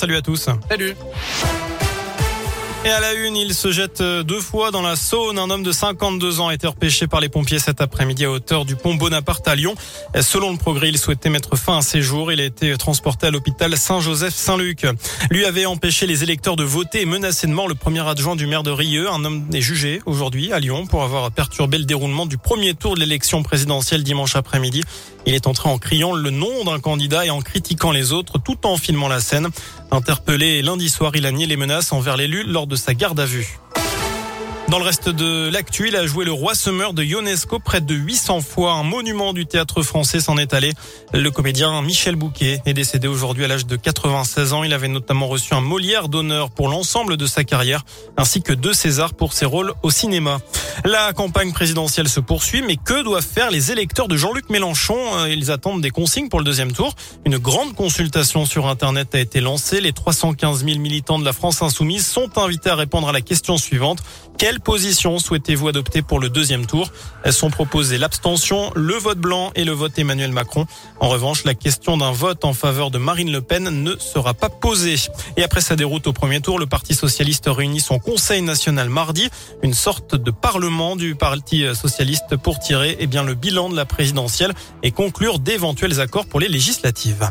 Salut à tous. Salut. Et à la une, il se jette deux fois dans la Saône. Un homme de 52 ans a été repêché par les pompiers cet après-midi à hauteur du pont Bonaparte à Lyon. Selon le progrès, il souhaitait mettre fin à ses jours. Il a été transporté à l'hôpital Saint-Joseph-Saint-Luc. Lui avait empêché les électeurs de voter et menacé de mort le premier adjoint du maire de Rieux. Un homme est jugé aujourd'hui à Lyon pour avoir perturbé le déroulement du premier tour de l'élection présidentielle dimanche après-midi. Il est entré en criant le nom d'un candidat et en critiquant les autres tout en filmant la scène. Interpellé lundi soir, il a nié les menaces envers l'élu lors de sa garde à vue. Dans le reste de l'actu, il a joué le roi semeur de Ionesco près de 800 fois. Un monument du théâtre français s'en est allé. Le comédien Michel Bouquet est décédé aujourd'hui à l'âge de 96 ans. Il avait notamment reçu un Molière d'honneur pour l'ensemble de sa carrière, ainsi que deux Césars pour ses rôles au cinéma. La campagne présidentielle se poursuit, mais que doivent faire les électeurs de Jean-Luc Mélenchon Ils attendent des consignes pour le deuxième tour. Une grande consultation sur Internet a été lancée. Les 315 000 militants de la France insoumise sont invités à répondre à la question suivante. Quelle position souhaitez-vous adopter pour le deuxième tour? Elles sont proposées l'abstention, le vote blanc et le vote Emmanuel Macron. En revanche, la question d'un vote en faveur de Marine Le Pen ne sera pas posée. Et après sa déroute au premier tour, le Parti socialiste réunit son Conseil national mardi, une sorte de parlement du Parti socialiste pour tirer eh bien, le bilan de la présidentielle et conclure d'éventuels accords pour les législatives.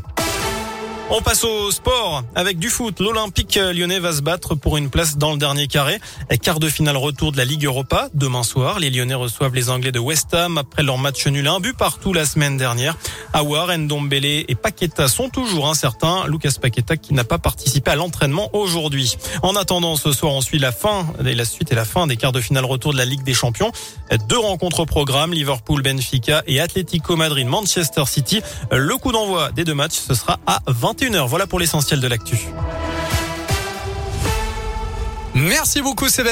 On passe au sport avec du foot. L'Olympique lyonnais va se battre pour une place dans le dernier carré. Quart de finale retour de la Ligue Europa. Demain soir, les Lyonnais reçoivent les Anglais de West Ham après leur match nul un but partout la semaine dernière. Awar, Ndombele et Paqueta sont toujours incertains. Lucas Paqueta qui n'a pas participé à l'entraînement aujourd'hui. En attendant, ce soir, on suit la fin et la suite et la fin des quarts de finale retour de la Ligue des Champions. Deux rencontres au programme, Liverpool, Benfica et Atlético Madrid, Manchester City. Le coup d'envoi des deux matchs, ce sera à 20 21h. Voilà pour l'essentiel de l'actu. Merci beaucoup Sébastien.